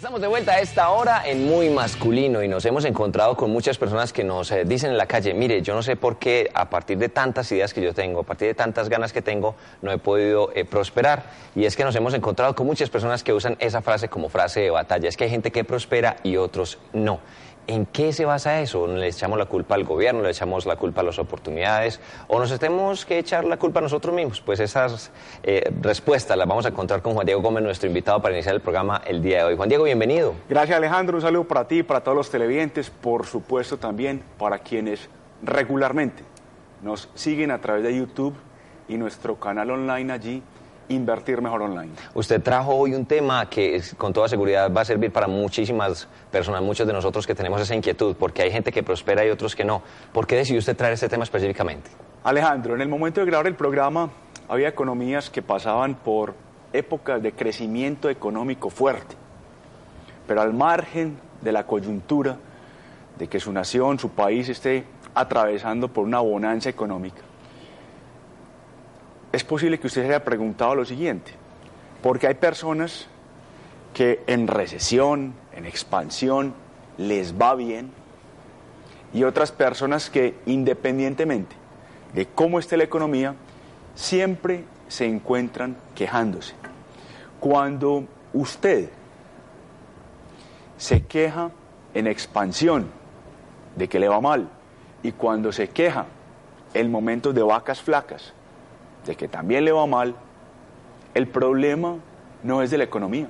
Estamos de vuelta a esta hora en Muy Masculino y nos hemos encontrado con muchas personas que nos eh, dicen en la calle, mire, yo no sé por qué a partir de tantas ideas que yo tengo, a partir de tantas ganas que tengo, no he podido eh, prosperar. Y es que nos hemos encontrado con muchas personas que usan esa frase como frase de batalla. Es que hay gente que prospera y otros no. ¿En qué se basa eso? ¿Le echamos la culpa al gobierno? ¿Le echamos la culpa a las oportunidades? ¿O nos tenemos que echar la culpa a nosotros mismos? Pues esas eh, respuestas las vamos a encontrar con Juan Diego Gómez, nuestro invitado para iniciar el programa el día de hoy. Juan Diego, bienvenido. Gracias Alejandro, un saludo para ti, para todos los televidentes, por supuesto también para quienes regularmente nos siguen a través de YouTube y nuestro canal online allí invertir mejor online. Usted trajo hoy un tema que con toda seguridad va a servir para muchísimas personas, muchos de nosotros que tenemos esa inquietud, porque hay gente que prospera y otros que no. ¿Por qué decidió usted traer este tema específicamente? Alejandro, en el momento de grabar el programa había economías que pasaban por épocas de crecimiento económico fuerte, pero al margen de la coyuntura de que su nación, su país esté atravesando por una bonanza económica, es posible que usted se haya preguntado lo siguiente, porque hay personas que en recesión, en expansión, les va bien, y otras personas que independientemente de cómo esté la economía, siempre se encuentran quejándose. Cuando usted se queja en expansión de que le va mal, y cuando se queja en momentos de vacas flacas, de que también le va mal, el problema no es de la economía,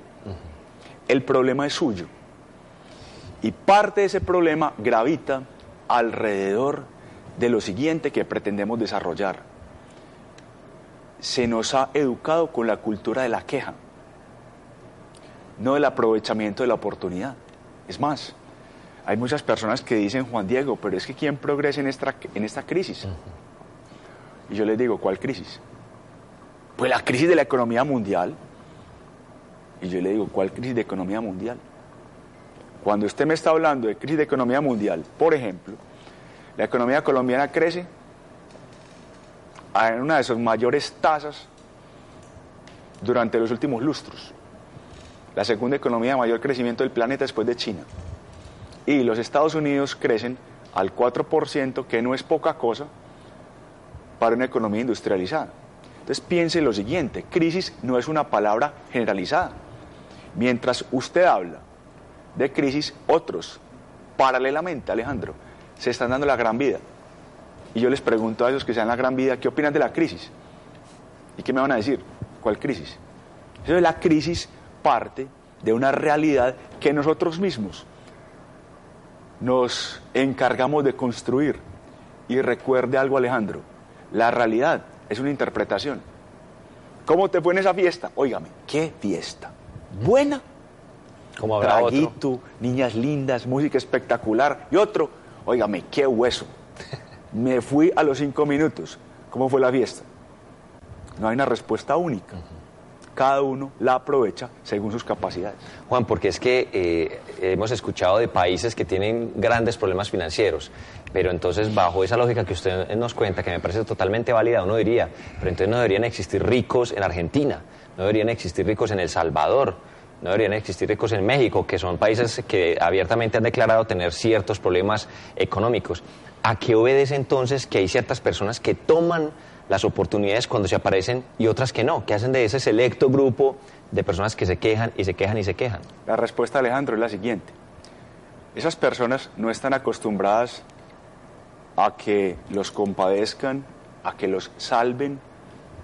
el problema es suyo. Y parte de ese problema gravita alrededor de lo siguiente que pretendemos desarrollar. Se nos ha educado con la cultura de la queja, no del aprovechamiento de la oportunidad. Es más, hay muchas personas que dicen, Juan Diego, pero es que ¿quién progresa en esta, en esta crisis? Y yo les digo, ¿cuál crisis? Pues la crisis de la economía mundial. Y yo le digo, ¿cuál crisis de economía mundial? Cuando usted me está hablando de crisis de economía mundial, por ejemplo, la economía colombiana crece en una de sus mayores tasas durante los últimos lustros. La segunda economía de mayor crecimiento del planeta después de China. Y los Estados Unidos crecen al 4%, que no es poca cosa, para una economía industrializada. Entonces piense lo siguiente, crisis no es una palabra generalizada. Mientras usted habla de crisis, otros, paralelamente, Alejandro, se están dando la gran vida. Y yo les pregunto a esos que se dan la gran vida, ¿qué opinan de la crisis? ¿Y qué me van a decir? ¿Cuál crisis? Eso la crisis parte de una realidad que nosotros mismos nos encargamos de construir. Y recuerde algo, Alejandro, la realidad es una interpretación. ¿Cómo te fue en esa fiesta? Óigame, ¿qué fiesta? ¿Buena? Como habrá Traguito, niñas lindas, música espectacular. Y otro, óigame, qué hueso. Me fui a los cinco minutos. ¿Cómo fue la fiesta? No hay una respuesta única. Cada uno la aprovecha según sus capacidades. Juan, porque es que eh, hemos escuchado de países que tienen grandes problemas financieros, pero entonces bajo esa lógica que usted nos cuenta, que me parece totalmente válida, uno diría, pero entonces no deberían existir ricos en Argentina, no deberían existir ricos en El Salvador, no deberían existir ricos en México, que son países que abiertamente han declarado tener ciertos problemas económicos. ¿A qué obedece entonces que hay ciertas personas que toman las oportunidades cuando se aparecen y otras que no, que hacen de ese selecto grupo de personas que se quejan y se quejan y se quejan? La respuesta, Alejandro, es la siguiente. Esas personas no están acostumbradas a que los compadezcan, a que los salven,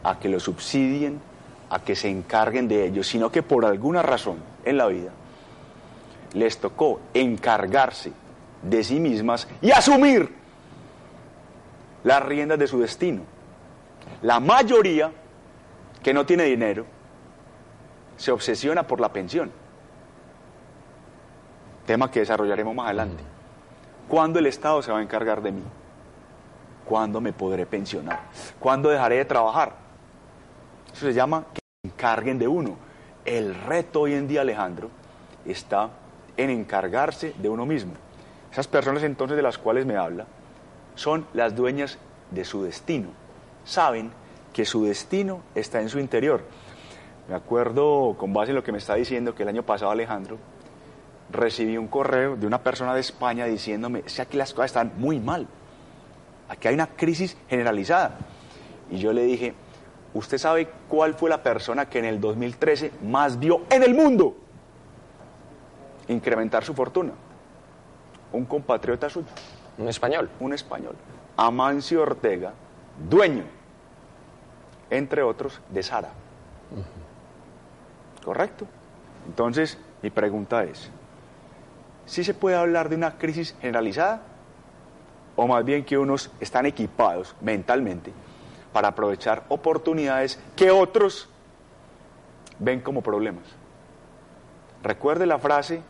a que los subsidien, a que se encarguen de ellos, sino que por alguna razón en la vida les tocó encargarse de sí mismas y asumir las riendas de su destino la mayoría que no tiene dinero se obsesiona por la pensión. Tema que desarrollaremos más adelante. ¿Cuándo el Estado se va a encargar de mí? ¿Cuándo me podré pensionar? ¿Cuándo dejaré de trabajar? Eso se llama que se encarguen de uno. El reto hoy en día, Alejandro, está en encargarse de uno mismo. Esas personas entonces de las cuales me habla son las dueñas de su destino saben que su destino está en su interior. Me acuerdo, con base en lo que me está diciendo, que el año pasado Alejandro recibí un correo de una persona de España diciéndome, que aquí las cosas están muy mal, aquí hay una crisis generalizada. Y yo le dije, ¿usted sabe cuál fue la persona que en el 2013 más vio en el mundo incrementar su fortuna? Un compatriota suyo. Un español. Un español. Amancio Ortega, dueño, entre otros, de Sara. ¿Correcto? Entonces, mi pregunta es, ¿sí se puede hablar de una crisis generalizada? ¿O más bien que unos están equipados mentalmente para aprovechar oportunidades que otros ven como problemas? Recuerde la frase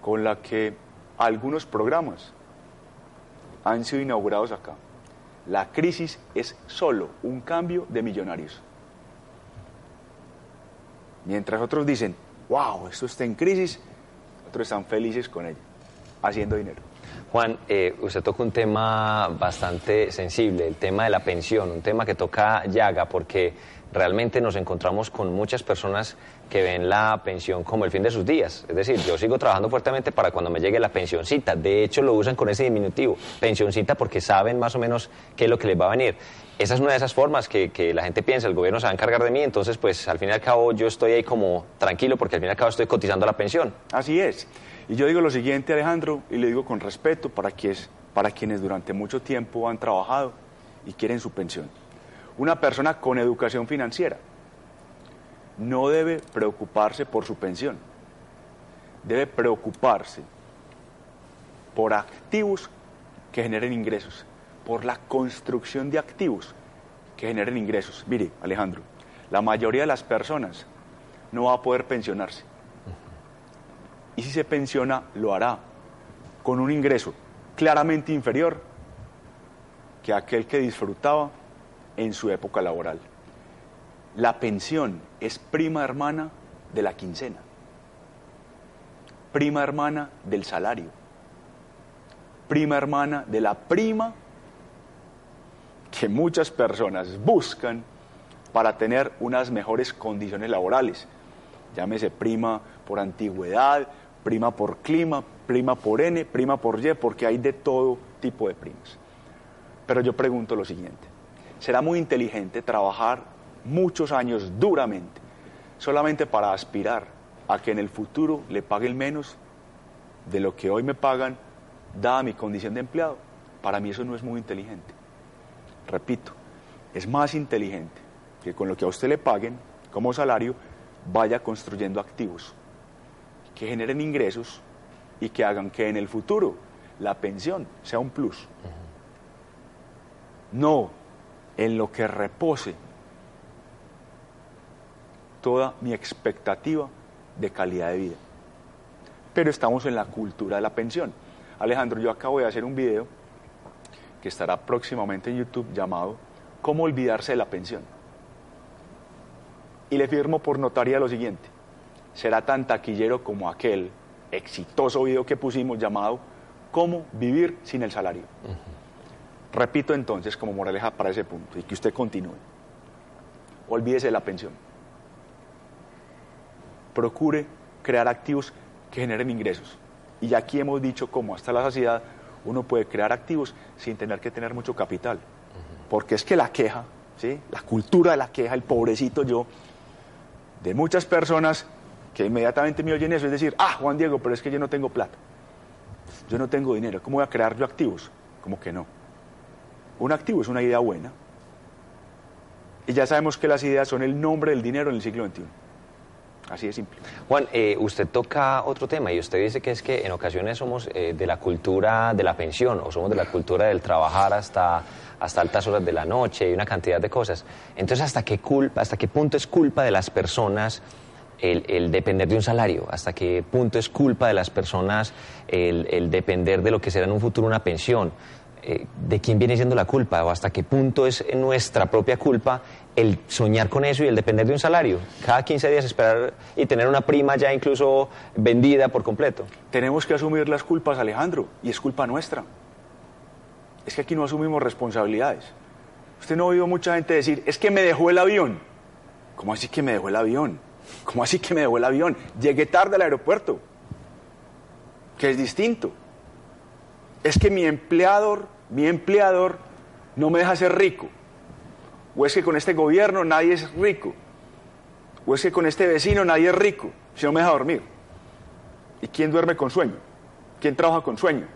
con la que algunos programas han sido inaugurados acá. La crisis es solo un cambio de millonarios. Mientras otros dicen, wow, esto está en crisis, otros están felices con ella, haciendo dinero. Juan, eh, usted toca un tema bastante sensible, el tema de la pensión, un tema que toca llaga porque realmente nos encontramos con muchas personas que ven la pensión como el fin de sus días. Es decir, yo sigo trabajando fuertemente para cuando me llegue la pensioncita. De hecho, lo usan con ese diminutivo, pensioncita, porque saben más o menos qué es lo que les va a venir. Esa es una de esas formas que, que, la gente piensa, el gobierno se va a encargar de mí, entonces pues al fin y al cabo yo estoy ahí como tranquilo porque al fin y al cabo estoy cotizando la pensión. Así es. Y yo digo lo siguiente, Alejandro, y le digo con respeto para quienes, para quienes durante mucho tiempo han trabajado y quieren su pensión. Una persona con educación financiera. No debe preocuparse por su pensión, debe preocuparse por activos que generen ingresos, por la construcción de activos que generen ingresos. Mire, Alejandro, la mayoría de las personas no va a poder pensionarse. Y si se pensiona lo hará con un ingreso claramente inferior que aquel que disfrutaba en su época laboral. La pensión es prima hermana de la quincena, prima hermana del salario, prima hermana de la prima que muchas personas buscan para tener unas mejores condiciones laborales. Llámese prima por antigüedad, prima por clima, prima por N, prima por Y, porque hay de todo tipo de primas. Pero yo pregunto lo siguiente, ¿será muy inteligente trabajar muchos años duramente solamente para aspirar a que en el futuro le paguen menos de lo que hoy me pagan, dada mi condición de empleado? Para mí eso no es muy inteligente. Repito, es más inteligente que con lo que a usted le paguen como salario vaya construyendo activos que generen ingresos y que hagan que en el futuro la pensión sea un plus. No en lo que repose toda mi expectativa de calidad de vida. Pero estamos en la cultura de la pensión. Alejandro, yo acabo de hacer un video que estará próximamente en YouTube llamado ¿Cómo olvidarse de la pensión? Y le firmo por notaría lo siguiente será tan taquillero como aquel exitoso video que pusimos llamado ¿Cómo vivir sin el salario? Repito entonces como moraleja para ese punto y que usted continúe. Olvídese de la pensión. Procure crear activos que generen ingresos. Y aquí hemos dicho cómo hasta la saciedad uno puede crear activos sin tener que tener mucho capital. Porque es que la queja, ¿sí? la cultura de la queja, el pobrecito yo, de muchas personas que inmediatamente me oyen eso, es decir, ah, Juan Diego, pero es que yo no tengo plata, yo no tengo dinero, ¿cómo voy a crear yo activos? Como que no. Un activo es una idea buena. Y ya sabemos que las ideas son el nombre del dinero en el siglo XXI. Así de simple. Juan, eh, usted toca otro tema y usted dice que es que en ocasiones somos eh, de la cultura de la pensión o somos de la cultura del trabajar hasta, hasta altas horas de la noche y una cantidad de cosas. Entonces, ¿hasta qué, culpa, ¿hasta qué punto es culpa de las personas el, depender de un salario, hasta qué punto es culpa de las personas el, depender de lo que será en un futuro una pensión, eh, de quién viene siendo la culpa, o hasta qué punto es nuestra propia culpa el soñar con eso y el depender de un salario. Cada 15 días esperar y tener una prima ya incluso vendida por completo. Tenemos que asumir las culpas, Alejandro, y es culpa nuestra. Es que aquí no asumimos responsabilidades. Usted no ha oído mucha gente decir, es que me dejó el avión. ¿Cómo así que me dejó el avión? ¿Cómo así que me dejó el avión? Llegué tarde al aeropuerto. que es distinto. Es que mi empleador, mi empleador no me deja ser rico. O es que con este gobierno nadie es rico. O es que con este vecino nadie es rico, si no me deja dormir. ¿Y quién duerme con sueño? ¿Quién trabaja con sueño?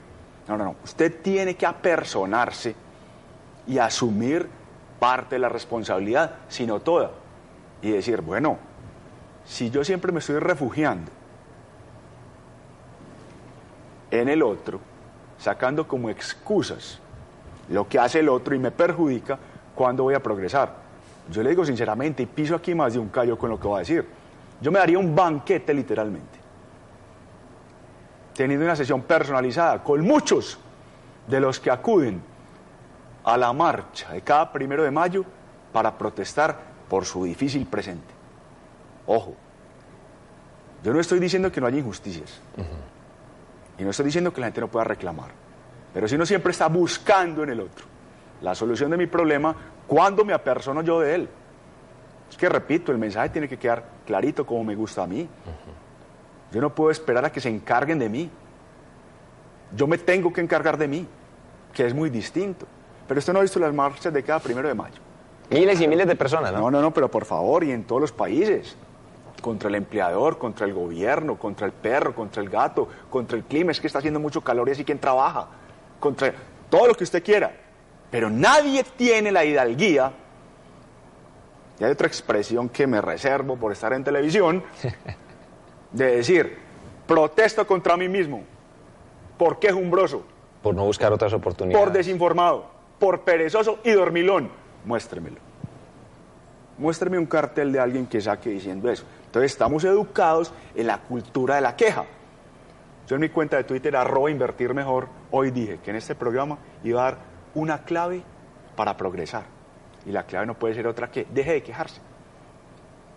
No, no, no. Usted tiene que apersonarse y asumir parte de la responsabilidad, sino toda. Y decir, bueno, si yo siempre me estoy refugiando en el otro, sacando como excusas lo que hace el otro y me perjudica, ¿cuándo voy a progresar? Yo le digo sinceramente, y piso aquí más de un callo con lo que voy a decir, yo me daría un banquete literalmente, teniendo una sesión personalizada con muchos de los que acuden a la marcha de cada primero de mayo para protestar por su difícil presente. Ojo, yo no estoy diciendo que no haya injusticias. Y no estoy diciendo que la gente no pueda reclamar. Pero si uno siempre está buscando en el otro la solución de mi problema, ¿cuándo me apersono yo de él? Es que repito, el mensaje tiene que quedar clarito como me gusta a mí. Yo no puedo esperar a que se encarguen de mí. Yo me tengo que encargar de mí, que es muy distinto. Pero usted no ha visto las marchas de cada primero de mayo. Miles y miles de personas, ¿no? No, no, no, pero por favor, y en todos los países. Contra el empleador, contra el gobierno, contra el perro, contra el gato, contra el clima, es que está haciendo mucho calor y así quien trabaja. Contra todo lo que usted quiera. Pero nadie tiene la hidalguía. Y hay otra expresión que me reservo por estar en televisión, de decir, protesto contra mí mismo. ¿Por qué jumbroso? Por no buscar otras oportunidades. Por desinformado, por perezoso y dormilón. Muéstremelo. Muéstreme un cartel de alguien que saque diciendo eso. Entonces estamos educados en la cultura de la queja. Yo en mi cuenta de Twitter, arroba invertir mejor, hoy dije que en este programa iba a dar una clave para progresar. Y la clave no puede ser otra que deje de quejarse.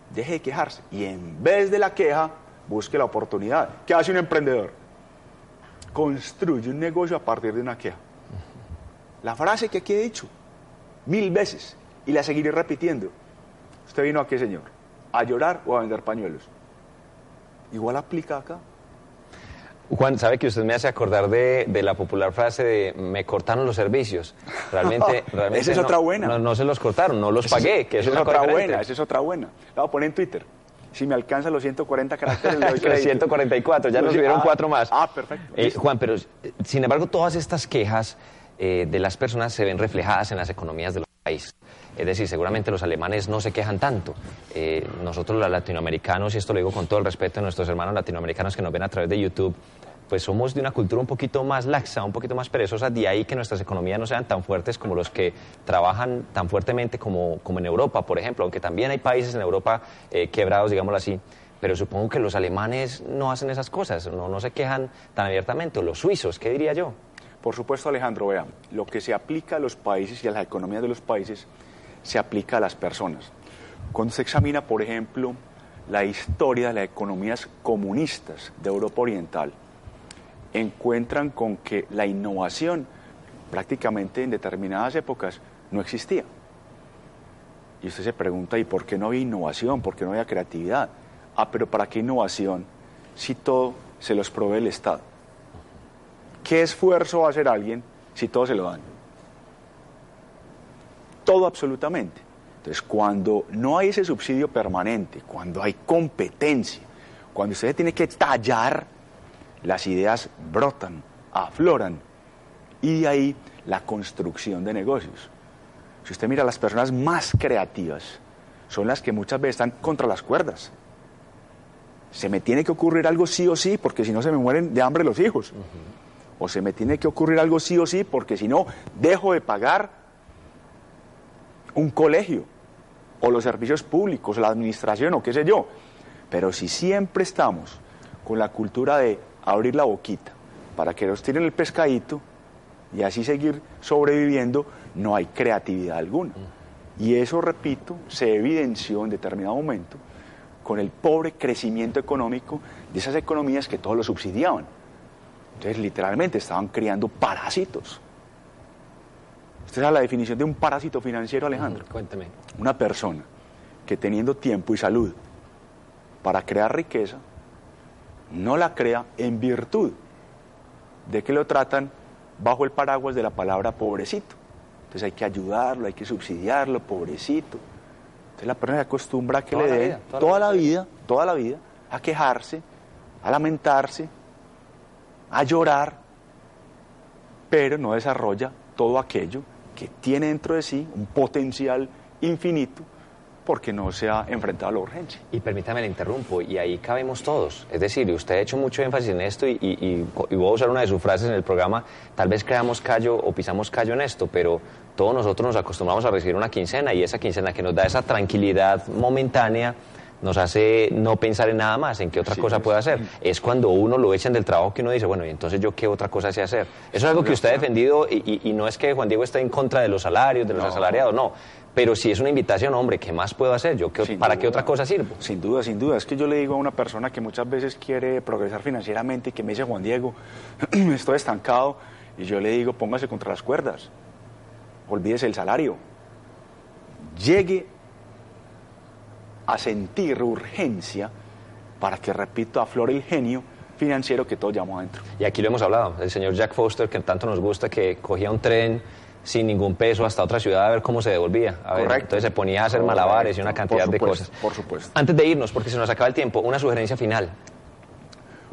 Deje de quejarse. Y en vez de la queja, busque la oportunidad. ¿Qué hace un emprendedor? Construye un negocio a partir de una queja. La frase que aquí he dicho mil veces y la seguiré repitiendo. ¿Usted vino a qué, señor? ¿A llorar o a vender pañuelos? Igual aplica acá. Juan, sabe que usted me hace acordar de, de, la popular frase de me cortaron los servicios. Realmente, realmente esa es no, otra buena. No, no, se los cortaron, no los Esa pagué. que esa es otra buena, diferente. esa es otra buena. La voy a poner en Twitter. Si me alcanza los 140 caracteres, le doy crédito. 144, ya nos Ah, subieron cuatro más. Ah, perfecto. Eh, Juan, pero sin embargo, todas estas quejas eh, de las personas se ven reflejadas en las economías de los Es decir, seguramente los alemanes no se quejan tanto. Eh, nosotros los latinoamericanos, y esto lo digo con todo el respeto de nuestros hermanos latinoamericanos que nos ven a través de YouTube, pues somos de una cultura un poquito más laxa, un poquito más perezosa, de ahí que nuestras economías no sean tan fuertes como los que trabajan tan fuertemente como, como en Europa, por ejemplo, aunque también hay países en Europa eh, quebrados, digámoslo así, pero supongo que los alemanes no hacen esas cosas, no, no se quejan tan abiertamente, los suizos, ¿qué diría yo? Por supuesto, Alejandro, vea, lo que se aplica a los países y a las economías de los países se aplica a las personas. Cuando se examina, por ejemplo, la historia de las economías comunistas de Europa Oriental, encuentran con que la innovación prácticamente en determinadas épocas no existía. Y usted se pregunta, ¿y por qué no había innovación? ¿Por qué no había creatividad? Ah, pero ¿para qué innovación si todo se los provee el Estado? ¿Qué esfuerzo va a hacer alguien si todo se lo dan? Todo absolutamente. Entonces, cuando no hay ese subsidio permanente, cuando hay competencia, cuando usted tiene que tallar, las ideas brotan, afloran, y de ahí la construcción de negocios. Si usted mira, las personas más creativas son las que muchas veces están contra las cuerdas. Se me tiene que ocurrir algo sí o sí, porque si no se me mueren de hambre los hijos. O se me tiene que ocurrir algo sí o sí, porque si no, dejo de pagar un colegio, o los servicios públicos, la administración, o qué sé yo. Pero si siempre estamos con la cultura de abrir la boquita para que nos tiren el pescadito y así seguir sobreviviendo, no hay creatividad alguna. Y eso, repito, se evidenció en determinado momento con el pobre crecimiento económico de esas economías que todos lo subsidiaban. Entonces, literalmente estaban creando parásitos. ¿Usted sabe la definición de un parásito financiero, Alejandro? Cuénteme. Una persona que teniendo tiempo y salud para crear riqueza, no la crea en virtud de que lo tratan bajo el paraguas de la palabra pobrecito. Entonces hay que ayudarlo, hay que subsidiarlo, pobrecito. Entonces la persona se acostumbra a que Toda le den vida, toda la toda la vida. vida, toda la vida, a quejarse, a lamentarse, a llorar, pero no desarrolla todo aquello que tiene dentro de sí un potencial infinito porque no se ha enfrentado a la urgencia. Y permítame, le interrumpo, y ahí cabemos todos. Es decir, usted ha hecho mucho énfasis en esto, y, y- y- y voy a usar una de sus frases en el programa, tal vez creamos callo o pisamos callo en esto, pero todos nosotros nos acostumbramos a recibir una quincena, y esa quincena que nos da esa tranquilidad momentánea, nos hace no pensar en nada más, en qué otra cosa puede hacer. Es cuando uno lo echan del trabajo que uno dice, bueno, y entonces yo qué otra cosa sé hacer. Eso es algo que usted ha defendido, y, y- y no es que Juan Diego esté en contra de los salarios, de los No. asalariados, no. Pero si es una invitación, hombre, ¿qué más puedo hacer? Yo, ¿qué- ¿Para qué duda. otra cosa sirvo? Sin duda, sin duda. Es que yo le digo a una persona que muchas veces quiere progresar financieramente y que me dice, Juan Diego, estoy estancado. Y yo le digo, póngase contra las cuerdas. Olvídese el salario. Llegue a sentir urgencia para que, repito, aflore el genio financiero que todos llevamos adentro. Y aquí lo hemos hablado, el señor Jack Foster, que tanto nos gusta, que cogía un tren sin ningún peso hasta otra ciudad a ver cómo se devolvía. A ver, Correcto. entonces se ponía a hacer malabares y una Correcto. cantidad Por de supuesto, cosas. por supuesto. Antes de irnos, porque se nos acaba el tiempo, una sugerencia final.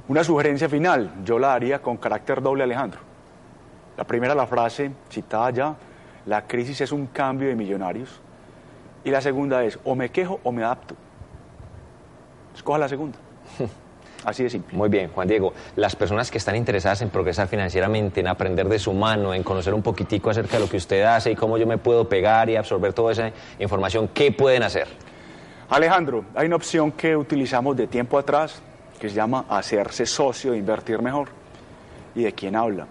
Una sugerencia final, yo la haría con carácter doble, Alejandro. La primera, la frase citada ya, la crisis es un cambio de millonarios. Y la segunda es, o me quejo o me adapto. Escoja la segunda. Así de simple. Muy bien, Juan Diego. Las personas que están interesadas en progresar financieramente, en aprender de su mano, en conocer un poquitico acerca de lo que usted hace y cómo yo me puedo pegar y absorber toda esa información, ¿qué pueden hacer? Alejandro, hay una opción que utilizamos de tiempo atrás que se llama hacerse socio de invertir mejor. ¿Y de quién habla?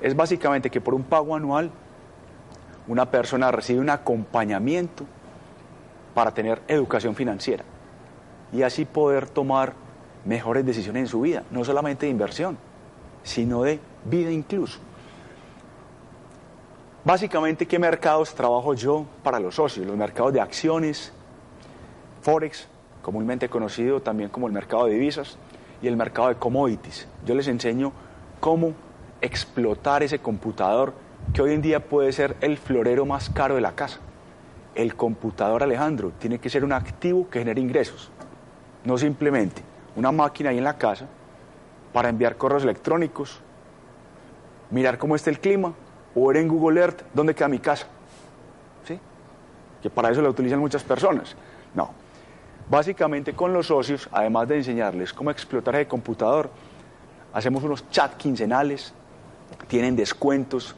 Es básicamente que por un pago anual una persona recibe un acompañamiento para tener educación financiera y así poder tomar mejores decisiones en su vida, no solamente de inversión, sino de vida incluso. Básicamente, ¿qué mercados trabajo yo para los socios? Los mercados de acciones, Forex, comúnmente conocido también como el mercado de divisas, y el mercado de commodities. Yo les enseño cómo explotar ese computador que hoy en día puede ser el florero más caro de la casa. El computador, Alejandro, tiene que ser un activo que genere ingresos, no simplemente una máquina ahí en la casa para enviar correos electrónicos, mirar cómo está el clima o ver en Google Earth dónde queda mi casa. ¿Sí? Que para eso la utilizan muchas personas. No. Básicamente con los socios, además de enseñarles cómo explotar el computador, hacemos unos chats quincenales, tienen descuentos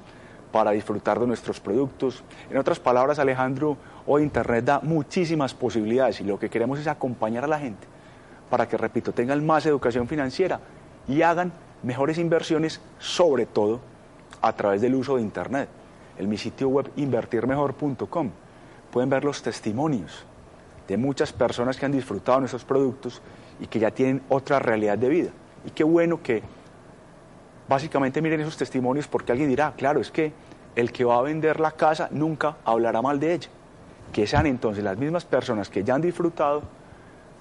para disfrutar de nuestros productos. En otras palabras, Alejandro, hoy Internet da muchísimas posibilidades y lo que queremos es acompañar a la gente para que, repito, tengan más educación financiera y hagan mejores inversiones, sobre todo a través del uso de Internet. En mi sitio web invertirmejor.com pueden ver los testimonios de muchas personas que han disfrutado nuestros productos y que ya tienen otra realidad de vida. Y qué bueno que básicamente miren esos testimonios porque alguien dirá, claro, es que el que va a vender la casa nunca hablará mal de ella. Que sean entonces las mismas personas que ya han disfrutado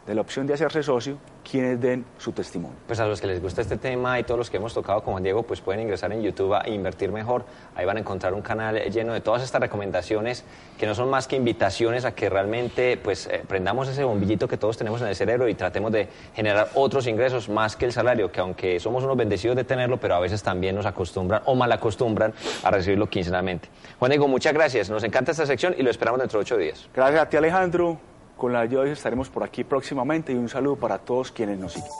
de la opción de hacerse socio quienes den su testimonio. Pues a los que les gusta este tema y todos los que hemos tocado con Juan Diego, pues pueden ingresar en YouTube a Invertir Mejor. Ahí van a encontrar un canal lleno de todas estas recomendaciones que no son más que invitaciones a que realmente pues eh, prendamos ese bombillito que todos tenemos en el cerebro y tratemos de generar otros ingresos más que el salario, que aunque somos unos bendecidos de tenerlo, pero a veces también nos acostumbran o mal acostumbran a recibirlo quincenalmente. Juan Diego, muchas gracias. Nos encanta esta sección y lo esperamos dentro de ocho días. Gracias a ti Alejandro, con la ayuda de Dios estaremos por aquí próximamente y un saludo para todos quienes nos siguen.